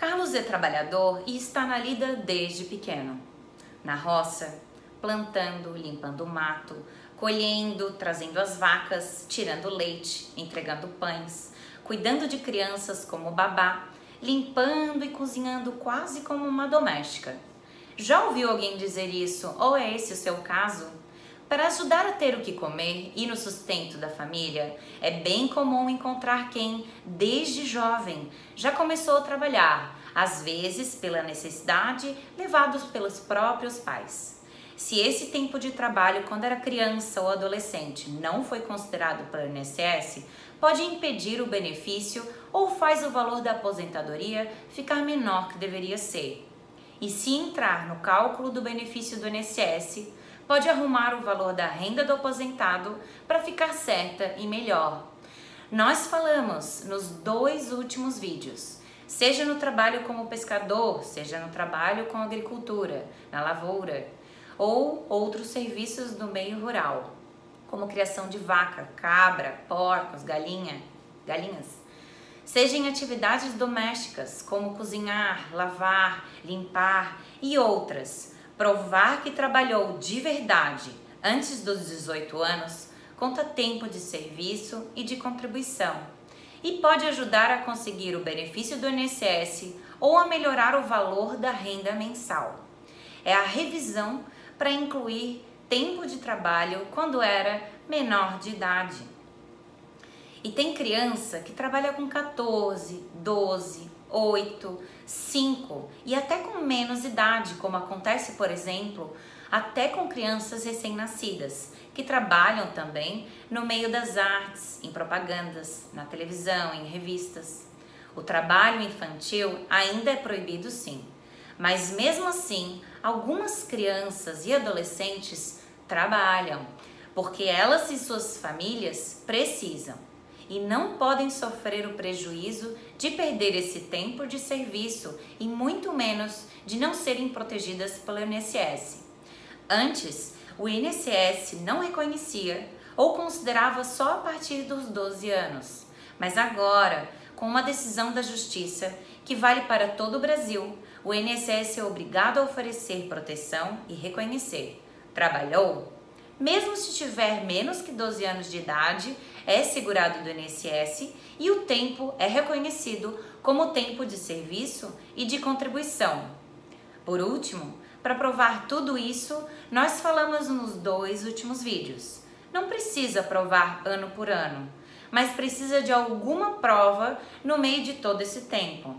Carlos é trabalhador e está na lida desde pequeno. Na roça, plantando, limpando o mato, colhendo, trazendo as vacas, tirando leite, entregando pães, cuidando de crianças como babá, limpando e cozinhando quase como uma doméstica. Já ouviu alguém dizer isso ou é esse o seu caso? Para ajudar a ter o que comer e no sustento da família, é bem comum encontrar quem, desde jovem, já começou a trabalhar, às vezes pela necessidade, levados pelos próprios pais. Se esse tempo de trabalho quando era criança ou adolescente não foi considerado pelo INSS, pode impedir o benefício ou faz o valor da aposentadoria ficar menor que deveria ser. E se entrar no cálculo do benefício do INSS, pode arrumar o valor da renda do aposentado para ficar certa e melhor. Nós falamos nos dois últimos vídeos, seja no trabalho como pescador, seja no trabalho com agricultura, na lavoura, ou outros serviços do meio rural, como criação de vaca, cabra, porcos, galinha, galinhas. Seja em atividades domésticas, como cozinhar, lavar, limpar e outras provar que trabalhou de verdade antes dos 18 anos conta tempo de serviço e de contribuição e pode ajudar a conseguir o benefício do INSS ou a melhorar o valor da renda mensal. É a revisão para incluir tempo de trabalho quando era menor de idade. E tem criança que trabalha com 14, 12, 8, 5 e até com menos idade, como acontece, por exemplo, até com crianças recém-nascidas, que trabalham também no meio das artes, em propagandas, na televisão, em revistas. O trabalho infantil ainda é proibido sim, mas mesmo assim, algumas crianças e adolescentes trabalham, porque elas e suas famílias precisam e não podem sofrer o prejuízo de perder esse tempo de serviço e muito menos de não serem protegidas pelo INSS. Antes, o INSS não reconhecia ou considerava só a partir dos 12 anos, mas agora, com uma decisão da Justiça que vale para todo o Brasil, o INSS é obrigado a oferecer proteção e reconhecer. Trabalhou? Mesmo se tiver menos que 12 anos de idade, é segurado do INSS e o tempo é reconhecido como tempo de serviço e de contribuição. Por último, para provar tudo isso, nós falamos nos dois últimos vídeos. Não precisa provar ano por ano, mas precisa de alguma prova no meio de todo esse tempo.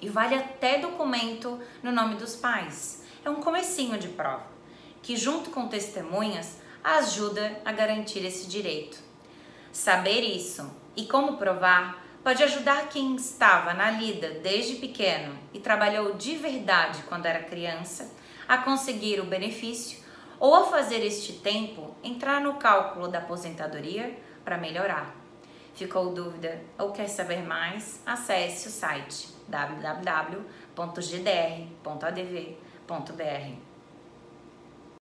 E vale até documento no nome dos pais. É um comecinho de prova, que junto com testemunhas ajuda a garantir esse direito. Saber isso e como provar pode ajudar quem estava na lida desde pequeno e trabalhou de verdade quando era criança a conseguir o benefício ou a fazer este tempo entrar no cálculo da aposentadoria para melhorar. Ficou dúvida ou quer saber mais? Acesse o site www.gdr.adv.br.